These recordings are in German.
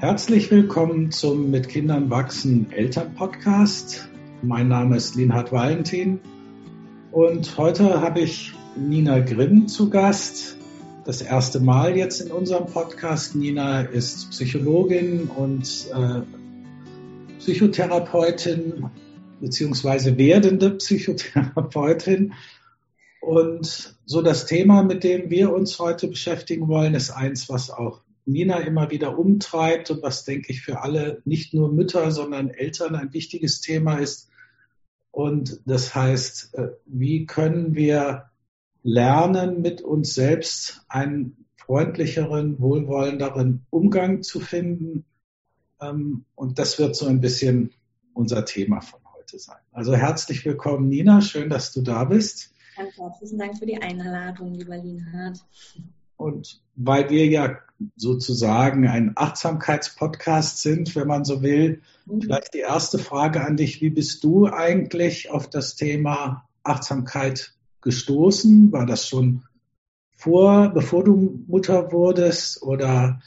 Herzlich willkommen zum Mit Kindern wachsen Eltern Podcast. Mein Name ist Linhard Valentin und heute habe ich Nina Grimm zu Gast. Das erste Mal jetzt in unserem Podcast. Nina ist Psychologin und äh, Psychotherapeutin beziehungsweise werdende Psychotherapeutin. Und so das Thema, mit dem wir uns heute beschäftigen wollen, ist eins, was auch Nina immer wieder umtreibt und was, denke ich, für alle, nicht nur Mütter, sondern Eltern ein wichtiges Thema ist. Und das heißt, äh, wie können wir lernen, mit uns selbst einen freundlicheren, wohlwollenderen Umgang zu finden? Ähm, und das wird so ein bisschen unser Thema von heute sein. Also herzlich willkommen, Nina. Schön, dass du da bist. Ganz herzlichen Dank für die Einladung, lieber Linhard. Und weil wir ja sozusagen ein Achtsamkeitspodcast sind, wenn man so will, mhm. vielleicht die erste Frage an dich. Wie bist du eigentlich auf das Thema Achtsamkeit gestoßen? War das schon vor, bevor du Mutter wurdest oder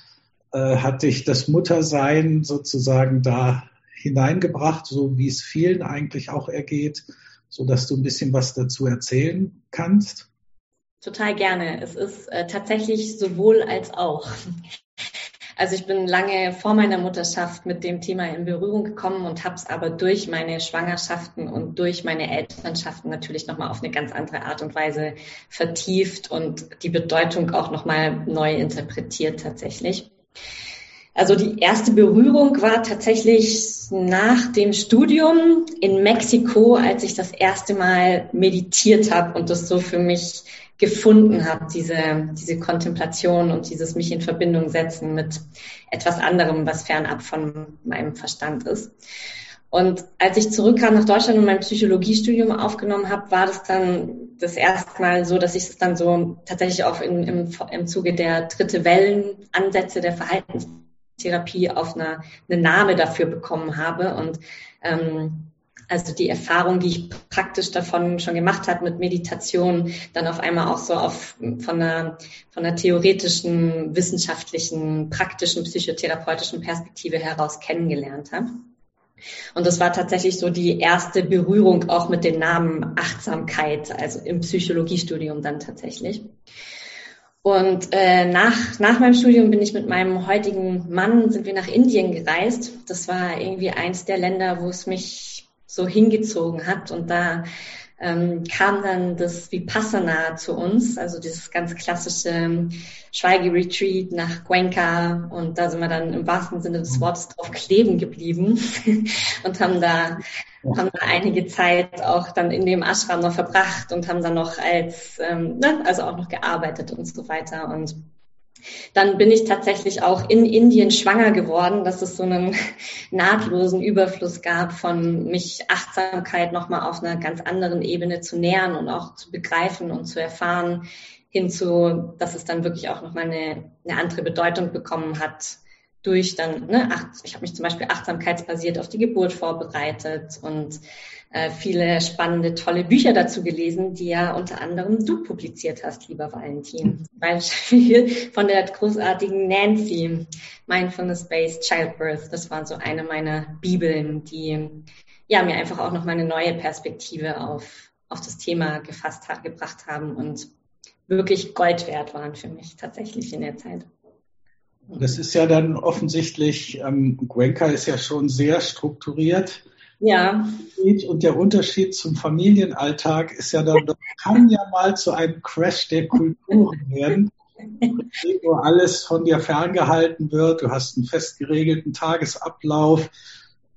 äh, hat dich das Muttersein sozusagen da hineingebracht, so wie es vielen eigentlich auch ergeht, so dass du ein bisschen was dazu erzählen kannst? Total gerne. Es ist äh, tatsächlich sowohl als auch. Also ich bin lange vor meiner Mutterschaft mit dem Thema in Berührung gekommen und habe es aber durch meine Schwangerschaften und durch meine Elternschaften natürlich nochmal auf eine ganz andere Art und Weise vertieft und die Bedeutung auch nochmal neu interpretiert tatsächlich. Also die erste Berührung war tatsächlich nach dem Studium in Mexiko, als ich das erste Mal meditiert habe und das so für mich gefunden habe, diese, diese Kontemplation und dieses mich in Verbindung setzen mit etwas anderem, was fernab von meinem Verstand ist. Und als ich zurückkam nach Deutschland und mein Psychologiestudium aufgenommen habe, war das dann das erste Mal so, dass ich es dann so tatsächlich auch in, im, im Zuge der dritte Wellenansätze der Verhaltenstherapie auf eine, eine Name dafür bekommen habe. Und ähm, also die Erfahrung, die ich praktisch davon schon gemacht habe mit Meditation, dann auf einmal auch so auf, von einer, von einer theoretischen, wissenschaftlichen, praktischen, psychotherapeutischen Perspektive heraus kennengelernt habe. Und das war tatsächlich so die erste Berührung auch mit dem Namen Achtsamkeit, also im Psychologiestudium dann tatsächlich. Und äh, nach, nach meinem Studium bin ich mit meinem heutigen Mann, sind wir nach Indien gereist. Das war irgendwie eins der Länder, wo es mich so hingezogen hat. Und da ähm, kam dann das Vipassana zu uns, also dieses ganz klassische Schweigeretreat nach Cuenca. Und da sind wir dann im wahrsten Sinne des Wortes drauf kleben geblieben und haben da haben da einige Zeit auch dann in dem Ashram noch verbracht und haben dann noch als, ähm, ne, also auch noch gearbeitet und so weiter. Und dann bin ich tatsächlich auch in Indien schwanger geworden, dass es so einen nahtlosen Überfluss gab von mich Achtsamkeit nochmal auf einer ganz anderen Ebene zu nähern und auch zu begreifen und zu erfahren, hinzu, dass es dann wirklich auch nochmal eine, eine andere Bedeutung bekommen hat durch dann, ne, ich habe mich zum Beispiel achtsamkeitsbasiert auf die Geburt vorbereitet und äh, viele spannende, tolle Bücher dazu gelesen, die ja unter anderem du publiziert hast, lieber Valentin. Beispiel von der großartigen Nancy, Mindfulness-Based Childbirth. Das war so eine meiner Bibeln, die ja mir einfach auch noch mal eine neue Perspektive auf, auf das Thema gefasst hat, gebracht haben und wirklich Gold wert waren für mich tatsächlich in der Zeit. Das ist ja dann offensichtlich, ähm, Cuenca ist ja schon sehr strukturiert. Ja. Und der Unterschied zum Familienalltag ist ja dann, das kann ja mal zu einem Crash der Kulturen werden, wo alles von dir ferngehalten wird. Du hast einen fest geregelten Tagesablauf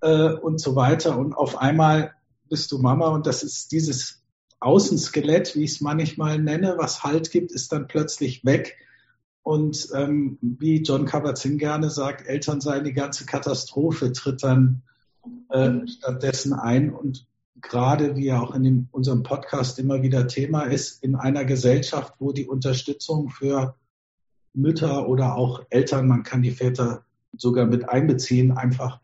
äh, und so weiter. Und auf einmal bist du Mama und das ist dieses Außenskelett, wie ich es manchmal nenne, was Halt gibt, ist dann plötzlich weg. Und ähm, wie John Kabat-Zinn gerne sagt, Eltern seien die ganze Katastrophe, tritt dann äh, stattdessen ein. Und gerade wie ja auch in dem, unserem Podcast immer wieder Thema ist, in einer Gesellschaft, wo die Unterstützung für Mütter oder auch Eltern, man kann die Väter sogar mit einbeziehen, einfach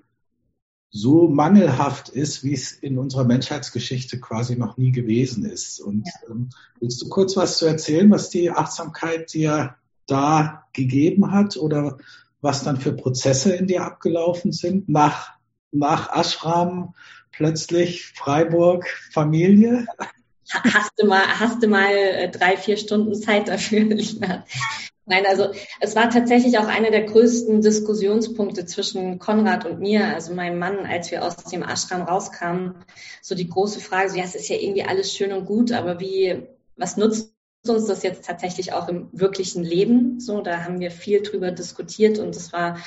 so mangelhaft ist, wie es in unserer Menschheitsgeschichte quasi noch nie gewesen ist. Und ähm, willst du kurz was zu erzählen, was die Achtsamkeit dir da gegeben hat oder was dann für Prozesse in dir abgelaufen sind nach, nach Ashram, plötzlich Freiburg, Familie? Hast du mal, hast du mal äh, drei, vier Stunden Zeit dafür, Lina? Nein, also es war tatsächlich auch einer der größten Diskussionspunkte zwischen Konrad und mir, also meinem Mann, als wir aus dem Ashram rauskamen. So die große Frage, so, ja, es ist ja irgendwie alles schön und gut, aber wie, was nutzt uns das jetzt tatsächlich auch im wirklichen Leben? So, da haben wir viel drüber diskutiert und es war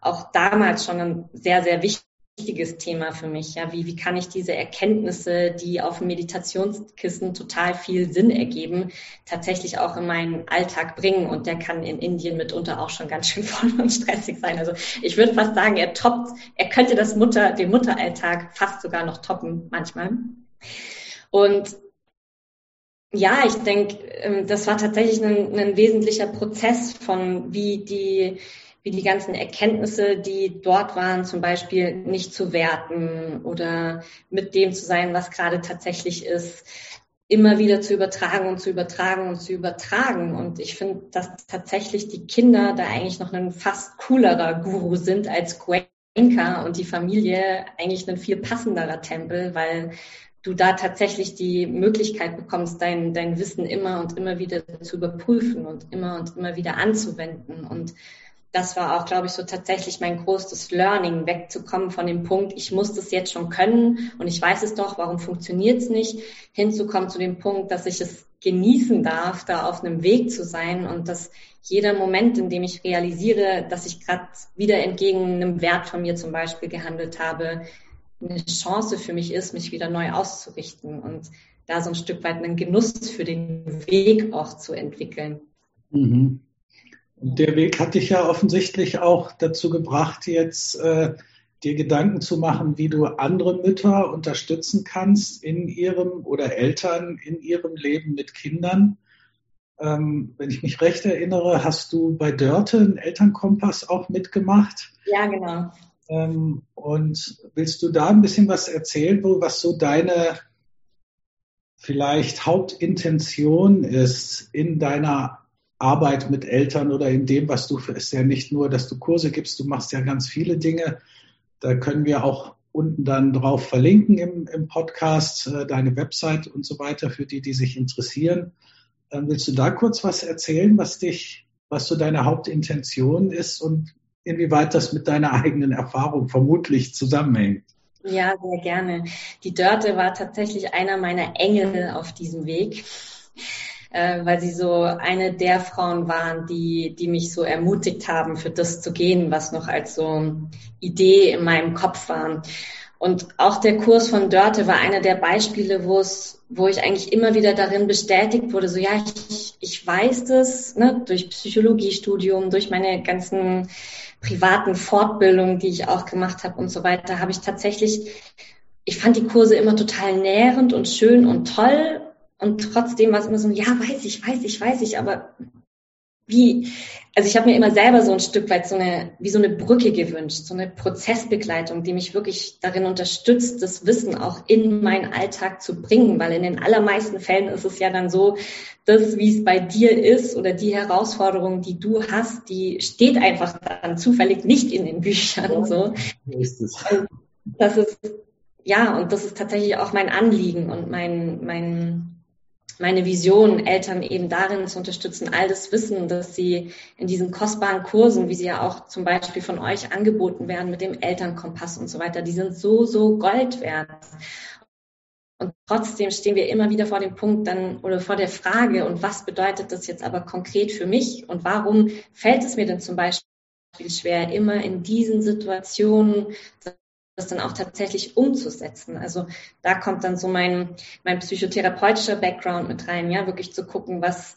auch damals schon ein sehr, sehr wichtiges Thema für mich. Ja, wie, wie kann ich diese Erkenntnisse, die auf Meditationskissen total viel Sinn ergeben, tatsächlich auch in meinen Alltag bringen? Und der kann in Indien mitunter auch schon ganz schön voll und stressig sein. Also ich würde fast sagen, er toppt, er könnte das Mutter, den Mutteralltag fast sogar noch toppen manchmal. Und ja, ich denke, ähm, das war tatsächlich ein, ein wesentlicher Prozess von wie die wie die ganzen Erkenntnisse, die dort waren, zum Beispiel nicht zu werten oder mit dem zu sein, was gerade tatsächlich ist, immer wieder zu übertragen und zu übertragen und zu übertragen. Und ich finde, dass tatsächlich die Kinder da eigentlich noch ein fast coolerer Guru sind als Gwenka und die Familie eigentlich ein viel passenderer Tempel, weil du da tatsächlich die Möglichkeit bekommst, dein, dein Wissen immer und immer wieder zu überprüfen und immer und immer wieder anzuwenden. Und das war auch, glaube ich, so tatsächlich mein größtes Learning, wegzukommen von dem Punkt, ich muss das jetzt schon können und ich weiß es doch, warum funktioniert es nicht, hinzukommen zu dem Punkt, dass ich es genießen darf, da auf einem Weg zu sein und dass jeder Moment, in dem ich realisiere, dass ich gerade wieder entgegen einem Wert von mir zum Beispiel gehandelt habe, eine Chance für mich ist, mich wieder neu auszurichten und da so ein Stück weit einen Genuss für den Weg auch zu entwickeln. Mhm. Der Weg hat dich ja offensichtlich auch dazu gebracht, jetzt äh, dir Gedanken zu machen, wie du andere Mütter unterstützen kannst in ihrem oder Eltern in ihrem Leben mit Kindern. Ähm, wenn ich mich recht erinnere, hast du bei Dörte einen Elternkompass auch mitgemacht. Ja, genau. Ähm, und willst du da ein bisschen was erzählen, wo, was so deine vielleicht Hauptintention ist in deiner Arbeit mit Eltern oder in dem, was du, ist ja nicht nur, dass du Kurse gibst, du machst ja ganz viele Dinge. Da können wir auch unten dann drauf verlinken im, im Podcast, äh, deine Website und so weiter, für die, die sich interessieren. Dann willst du da kurz was erzählen, was dich, was so deine Hauptintention ist und inwieweit das mit deiner eigenen Erfahrung vermutlich zusammenhängt? Ja, sehr gerne. Die Dörte war tatsächlich einer meiner Engel auf diesem Weg äh, weil sie so eine der Frauen waren, die, die mich so ermutigt haben, für das zu gehen, was noch als so Idee in meinem Kopf war. Und auch der Kurs von Dörte war einer der Beispiele, wo es, wo ich eigentlich immer wieder darin bestätigt wurde, so ja, ich, ich weiß das, ne, durch Psychologiestudium, durch meine ganzen privaten Fortbildungen, die ich auch gemacht habe und so weiter, habe ich tatsächlich, ich fand die Kurse immer total nährend und schön und toll. Und trotzdem war es immer so, ja, weiß ich, weiß ich, weiß ich, aber wie, also ich habe mir immer selber so ein Stück weit so eine, wie so eine Brücke gewünscht, so eine Prozessbegleitung, die mich wirklich darin unterstützt, das Wissen auch in meinen Alltag zu bringen, weil in den allermeisten Fällen ist es ja dann so, das, wie es bei dir ist oder die Herausforderung, die du hast, die steht einfach dann zufällig nicht in den Büchern, so. Das ist, ja, und das ist tatsächlich auch mein Anliegen und mein, mein, meine Vision, Eltern eben darin zu unterstützen, all das Wissen, das sie in diesen kostbaren Kursen, wie sie ja auch zum Beispiel von euch angeboten werden mit dem Elternkompass und so weiter, die sind so, so Gold wert. Und trotzdem stehen wir immer wieder vor dem Punkt dann oder vor der Frage, und was bedeutet das jetzt aber konkret für mich? Und warum fällt es mir denn zum Beispiel schwer, immer in diesen Situationen das dann auch tatsächlich umzusetzen. Also da kommt dann so mein, mein psychotherapeutischer Background mit rein, ja, wirklich zu gucken, was,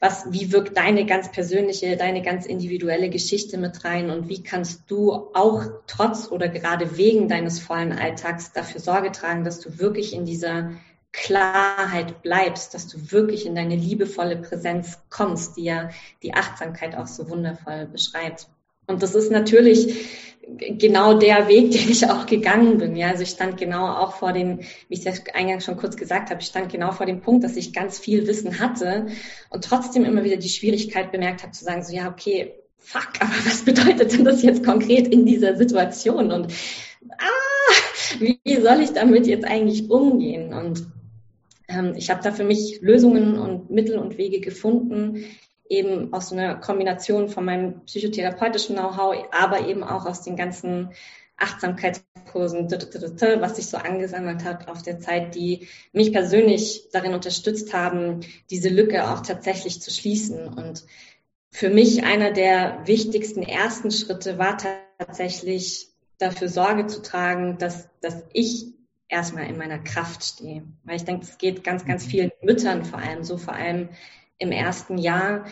was, wie wirkt deine ganz persönliche, deine ganz individuelle Geschichte mit rein und wie kannst du auch trotz oder gerade wegen deines vollen Alltags dafür Sorge tragen, dass du wirklich in dieser Klarheit bleibst, dass du wirklich in deine liebevolle Präsenz kommst, die ja die Achtsamkeit auch so wundervoll beschreibt. Und das ist natürlich genau der Weg, den ich auch gegangen bin. Ja, also ich stand genau auch vor dem, wie ich ja eingangs schon kurz gesagt habe, ich stand genau vor dem Punkt, dass ich ganz viel Wissen hatte und trotzdem immer wieder die Schwierigkeit bemerkt habe zu sagen, so ja, okay, fuck, aber was bedeutet denn das jetzt konkret in dieser Situation? Und ah, wie soll ich damit jetzt eigentlich umgehen? Und ähm, ich habe da für mich Lösungen und Mittel und Wege gefunden, eben aus so einer Kombination von meinem psychotherapeutischen Know-how, aber eben auch aus den ganzen Achtsamkeitskursen, was sich so angesammelt hat auf der Zeit, die mich persönlich darin unterstützt haben, diese Lücke auch tatsächlich zu schließen. Und für mich einer der wichtigsten ersten Schritte war tatsächlich dafür Sorge zu tragen, dass, dass ich erstmal in meiner Kraft stehe. Weil ich denke, es geht ganz, ganz mhm. vielen Müttern vor allem so, vor allem im ersten Jahr,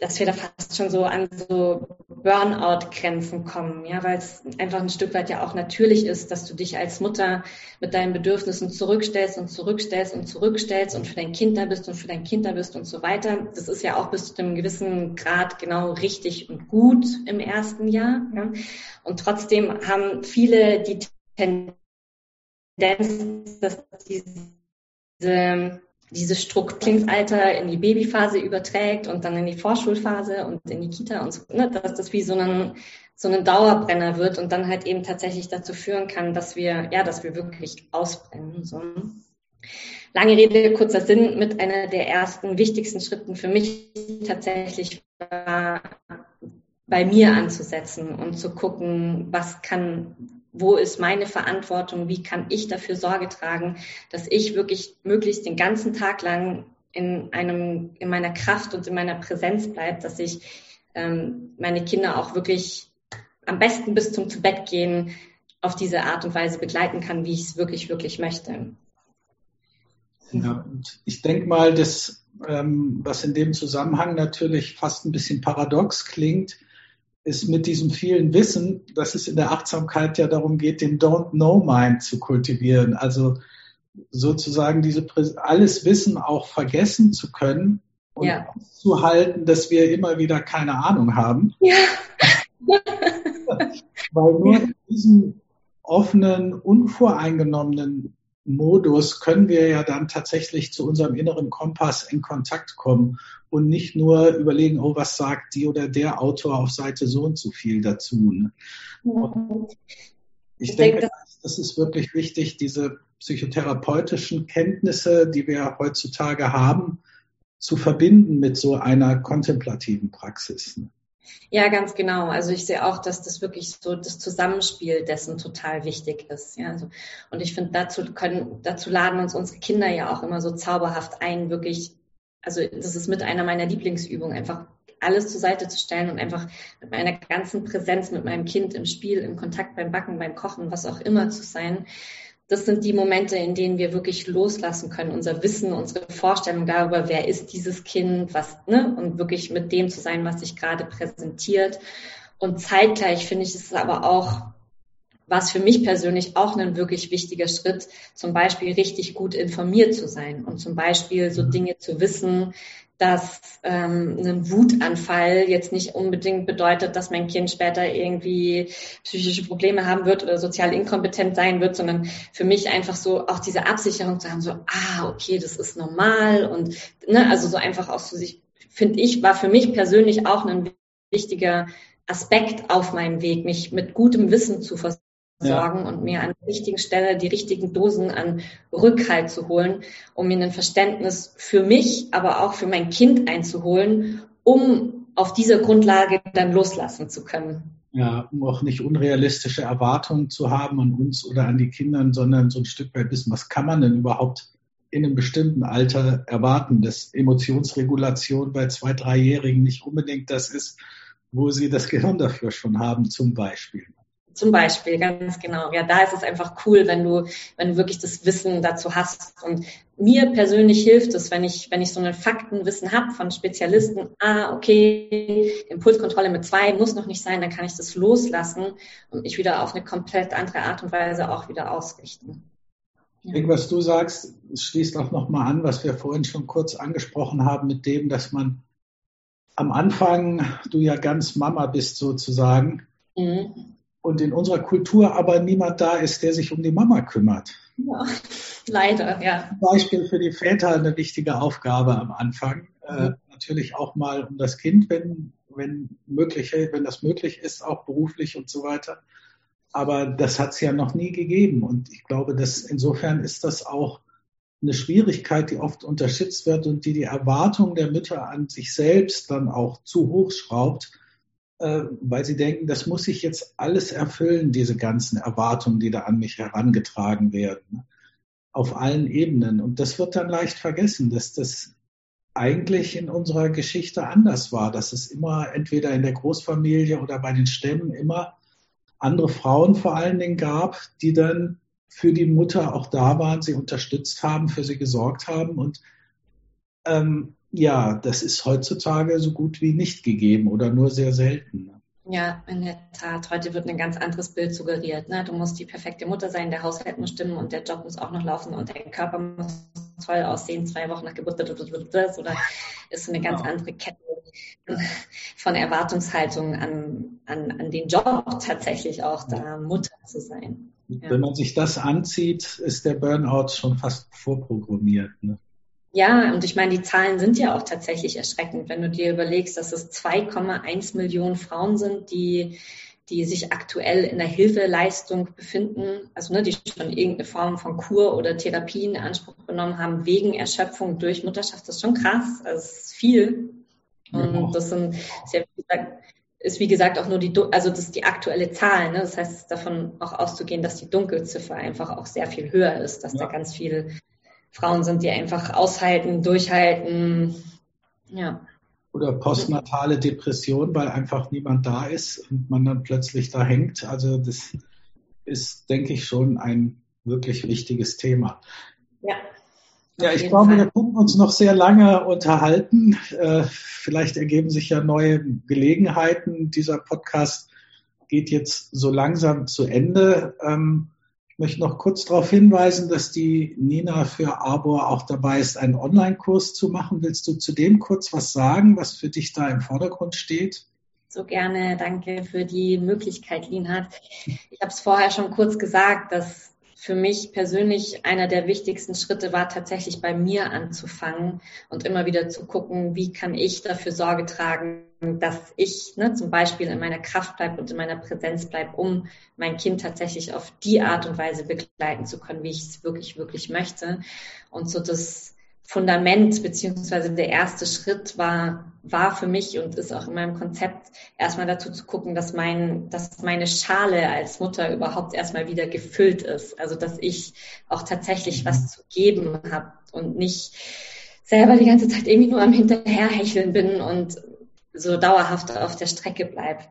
dass wir da fast schon so an so Burnout-Grenzen kommen, ja, weil es einfach ein Stück weit ja auch natürlich ist, dass du dich als Mutter mit deinen Bedürfnissen zurückstellst und zurückstellst und zurückstellst und für dein Kind da bist und für dein Kind da bist und so weiter. Das ist ja auch bis zu einem gewissen Grad genau richtig und gut im ersten Jahr. Ja. Und trotzdem haben viele die Tendenz, dass diese dieses Strukturalter in die Babyphase überträgt und dann in die Vorschulphase und in die Kita und so, ne, dass das wie so ein, so ein Dauerbrenner wird und dann halt eben tatsächlich dazu führen kann, dass wir, ja, dass wir wirklich ausbrennen. So. Lange Rede, kurzer Sinn, mit einer der ersten wichtigsten Schritten für mich tatsächlich war, bei mir anzusetzen und zu gucken, was kann wo ist meine Verantwortung, wie kann ich dafür Sorge tragen, dass ich wirklich möglichst den ganzen Tag lang in einem, in meiner Kraft und in meiner Präsenz bleibe, dass ich ähm, meine Kinder auch wirklich am besten bis zum zu Bett gehen auf diese Art und Weise begleiten kann, wie ich es wirklich, wirklich möchte. Ja, ich denke mal, dass ähm, was in dem Zusammenhang natürlich fast ein bisschen paradox klingt, ist mit diesem vielen Wissen, dass es in der Achtsamkeit ja darum geht, den Don't Know Mind zu kultivieren. Also sozusagen diese alles Wissen auch vergessen zu können und ja. zu halten, dass wir immer wieder keine Ahnung haben. Ja. Weil nur in diesem offenen, unvoreingenommenen Modus können wir ja dann tatsächlich zu unserem inneren Kompass in Kontakt kommen und nicht nur überlegen, oh, was sagt die oder der Autor auf Seite so und so viel dazu. Ne? ich, ich denke, denke das ist wirklich wichtig, diese psychotherapeutischen Kenntnisse, die wir heutzutage haben, zu verbinden mit so einer kontemplativen Praxis. Ne? Ja, ganz genau. Also ich sehe auch, dass das wirklich so das Zusammenspiel dessen total wichtig ist. Ja, also, und ich finde, dazu können, dazu laden uns unsere Kinder ja auch immer so zauberhaft ein, wirklich, also das ist mit einer meiner Lieblingsübungen, einfach alles zur Seite zu stellen und einfach mit meiner ganzen Präsenz mit meinem Kind im Spiel, im Kontakt beim Backen, beim Kochen, was auch immer zu sein das sind die Momente, in denen wir wirklich loslassen können, unser Wissen, unsere Vorstellung darüber, wer ist dieses Kind, was, ne, und wirklich mit dem zu sein, was sich gerade präsentiert. Und zeitgleich finde ich es aber auch, was für mich persönlich auch ein wirklich wichtiger Schritt, zum Beispiel richtig gut informiert zu sein und zum Beispiel so Dinge zu wissen, dass ähm, ein Wutanfall jetzt nicht unbedingt bedeutet, dass mein Kind später irgendwie psychische Probleme haben wird oder sozial inkompetent sein wird, sondern für mich einfach so auch diese Absicherung zu haben, so, ah, okay, das ist normal und ne, also so einfach auch so sich, finde ich, war für mich persönlich auch ein wichtiger Aspekt auf meinem Weg, mich mit gutem Wissen zu versorgen sorgen ja. und mir an der richtigen Stelle die richtigen Dosen an Rückhalt zu holen, um mir ein Verständnis für mich, aber auch für mein Kind einzuholen, um auf dieser Grundlage dann loslassen zu können. Ja, um auch nicht unrealistische Erwartungen zu haben an uns oder an die Kinder, sondern so ein Stück weit wissen, was kann man denn überhaupt in einem bestimmten Alter erwarten, dass Emotionsregulation bei zwei, dreijährigen nicht unbedingt das ist, wo sie das Gehirn dafür schon haben, zum Beispiel. Zum Beispiel, ganz genau. Ja, da ist es einfach cool, wenn du, wenn du wirklich das Wissen dazu hast. Und mir persönlich hilft es, wenn ich, wenn ich so ein Faktenwissen habe von Spezialisten, ah, okay, Impulskontrolle mit zwei muss noch nicht sein, dann kann ich das loslassen und mich wieder auf eine komplett andere Art und Weise auch wieder ausrichten. Ich denke, was du sagst, schließt auch nochmal an, was wir vorhin schon kurz angesprochen haben, mit dem, dass man am Anfang, du ja ganz Mama bist sozusagen, mhm und in unserer Kultur aber niemand da ist, der sich um die Mama kümmert. Ja, leider, ja. Zum Beispiel für die Väter eine wichtige Aufgabe am Anfang. Äh, mhm. Äh, natürlich auch mal um das Kind, wenn wenn möglich, wenn das möglich ist, auch beruflich und so weiter. Aber das hat es ja noch nie gegeben. Und ich glaube, dass insofern ist das auch eine Schwierigkeit, die oft unterschätzt wird und die die Erwartungen der Mütter an sich selbst dann auch zu hoch schraubt, weil sie denken, das muss ich jetzt alles erfüllen, diese ganzen Erwartungen, die da an mich herangetragen werden, auf allen Ebenen. Und das wird dann leicht vergessen, dass das eigentlich in unserer Geschichte anders war, dass es immer entweder in der Großfamilie oder bei den Stämmen immer andere Frauen vor allen Dingen gab, die dann für die Mutter auch da waren, sie unterstützt haben, für sie gesorgt haben. Und ähm, ja, das ist heutzutage so gut wie nicht gegeben oder nur sehr selten. Ja, in der Tat. Heute wird ein ganz anderes Bild suggeriert. Ne? Du musst die perfekte Mutter sein, der Haushalt muss stimmen und der Job muss auch noch laufen und dein Körper muss toll aussehen, zwei Wochen nach Geburt oder ist eine ganz genau. andere Kette von Erwartungshaltung an, an, an den Job tatsächlich auch da Mutter zu sein. Ja. Wenn man sich das anzieht, ist der Burnout schon fast vorprogrammiert. Ne? Ja, und ich meine, die Zahlen sind ja auch tatsächlich erschreckend, wenn du dir überlegst, dass es 2,1 Millionen Frauen sind, die, die sich aktuell in der Hilfeleistung befinden, also ne, die schon irgendeine Form von Kur oder Therapie in Anspruch genommen haben wegen Erschöpfung durch Mutterschaft. Das ist schon krass, das ist viel. Und das sind, ist, ja, wie gesagt, ist wie gesagt auch nur die, also das ist die aktuelle Zahl. Ne? Das heißt, davon auch auszugehen, dass die Dunkelziffer einfach auch sehr viel höher ist, dass ja. da ganz viele Frauen sind, die einfach aushalten, durchhalten. Ja. Oder postnatale Depression, weil einfach niemand da ist und man dann plötzlich da hängt. Also das ist, denke ich, schon ein wirklich wichtiges Thema. Ja. Ja, ich glaube, wir können uns noch sehr lange unterhalten. Äh, vielleicht ergeben sich ja neue Gelegenheiten. Dieser Podcast geht jetzt so langsam zu Ende. Ich möchte noch kurz darauf hinweisen, dass die Nina für Arbor auch dabei ist, einen Online-Kurs zu machen. Willst du zu dem kurz was sagen, was für dich da im Vordergrund steht? So gerne. Danke für die Möglichkeit, Linhard. Ich habe es vorher schon kurz gesagt, dass für mich persönlich einer der wichtigsten Schritte war tatsächlich bei mir anzufangen und immer wieder zu gucken, wie kann ich dafür Sorge tragen, dass ich ne, zum Beispiel in meiner Kraft bleibe und in meiner Präsenz bleibe, um mein Kind tatsächlich auf die Art und Weise begleiten zu können, wie ich es wirklich, wirklich möchte. Und so das Fundament beziehungsweise der erste Schritt war, war für mich und ist auch in meinem Konzept erstmal dazu zu gucken, dass mein, dass meine Schale als Mutter überhaupt erstmal wieder gefüllt ist. Also dass ich auch tatsächlich was zu geben habe und nicht selber die ganze Zeit irgendwie nur am Hinterherhecheln bin und so dauerhaft auf der Strecke bleib.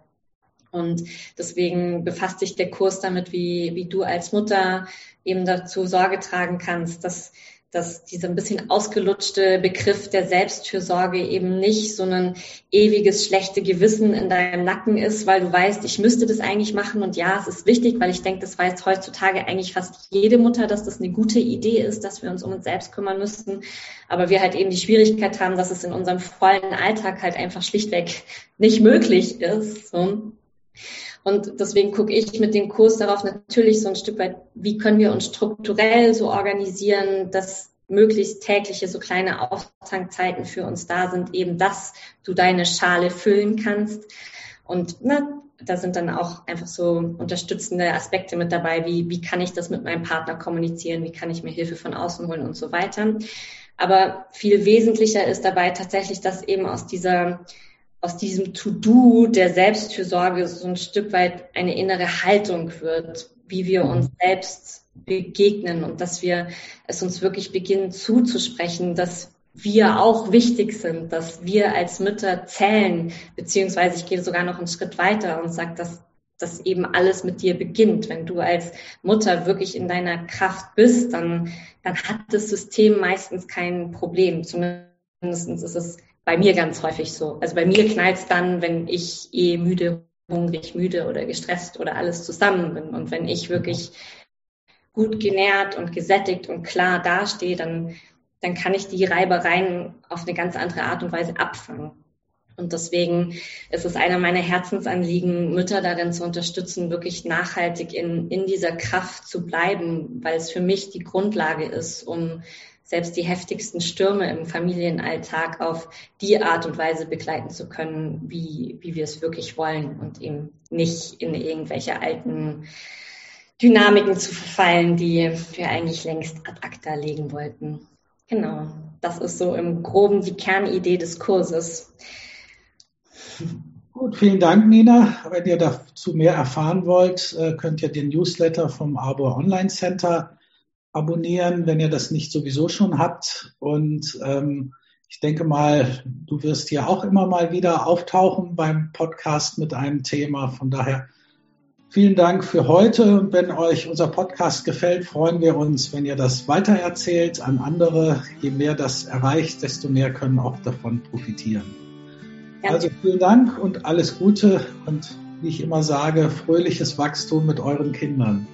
Und deswegen befasst sich der Kurs damit, wie, wie du als Mutter eben dazu Sorge tragen kannst, dass dass dieser ein bisschen ausgelutschte Begriff der Selbstfürsorge eben nicht so ein ewiges schlechte Gewissen in deinem Nacken ist, weil du weißt, ich müsste das eigentlich machen und ja, es ist wichtig, weil ich denke, das weiß heutzutage eigentlich fast jede Mutter, dass das eine gute Idee ist, dass wir uns um uns selbst kümmern müssten, aber wir halt eben die Schwierigkeit haben, dass es in unserem vollen Alltag halt einfach schlichtweg nicht möglich ist. So. Und deswegen gucke ich mit dem Kurs darauf natürlich so ein Stück weit, wie können wir uns strukturell so organisieren, dass möglichst tägliche so kleine Auftankzeiten für uns da sind, eben dass du deine Schale füllen kannst. Und na, da sind dann auch einfach so unterstützende Aspekte mit dabei, wie, wie kann ich das mit meinem Partner kommunizieren, wie kann ich mir Hilfe von außen holen und so weiter. Aber viel wesentlicher ist dabei tatsächlich, dass eben aus dieser aus diesem To-Do der Selbstfürsorge so ein Stück weit eine innere Haltung wird, wie wir uns selbst begegnen und dass wir es uns wirklich beginnen zuzusprechen, dass wir auch wichtig sind, dass wir als Mütter zählen, beziehungsweise ich gehe sogar noch einen Schritt weiter und sage, dass das eben alles mit dir beginnt. Wenn du als Mutter wirklich in deiner Kraft bist, dann, dann hat das System meistens kein Problem. Zumindest ist es bei mir ganz häufig so. Also bei mir knallt es dann, wenn ich eh müde, hungrig, müde oder gestresst oder alles zusammen bin. Und wenn ich wirklich gut genährt und gesättigt und klar dastehe, dann, dann kann ich die Reibereien auf eine ganz andere Art und Weise abfangen. Und deswegen ist es einer meiner Herzensanliegen, Mütter darin zu unterstützen, wirklich nachhaltig in, in dieser Kraft zu bleiben, weil es für mich die Grundlage ist, um selbst die heftigsten Stürme im Familienalltag auf die Art und Weise begleiten zu können, wie, wie wir es wirklich wollen und eben nicht in irgendwelche alten Dynamiken zu verfallen, die wir eigentlich längst ad acta legen wollten. Genau, das ist so im groben die Kernidee des Kurses. Gut, vielen Dank, Nina. Wenn ihr dazu mehr erfahren wollt, äh, könnt ihr den Newsletter vom Arbor Online Center abonnieren, wenn ihr das nicht sowieso schon habt. Und ähm, ich denke mal, du wirst hier auch immer mal wieder auftauchen beim Podcast mit einem Thema. Von daher vielen Dank für heute. Wenn euch unser Podcast gefällt, freuen wir uns, wenn ihr das weitererzählt an andere. Je mehr das erreicht, desto mehr können auch davon profitieren. Ja. Also vielen Dank und alles Gute und wie ich immer sage, fröhliches Wachstum mit euren Kindern.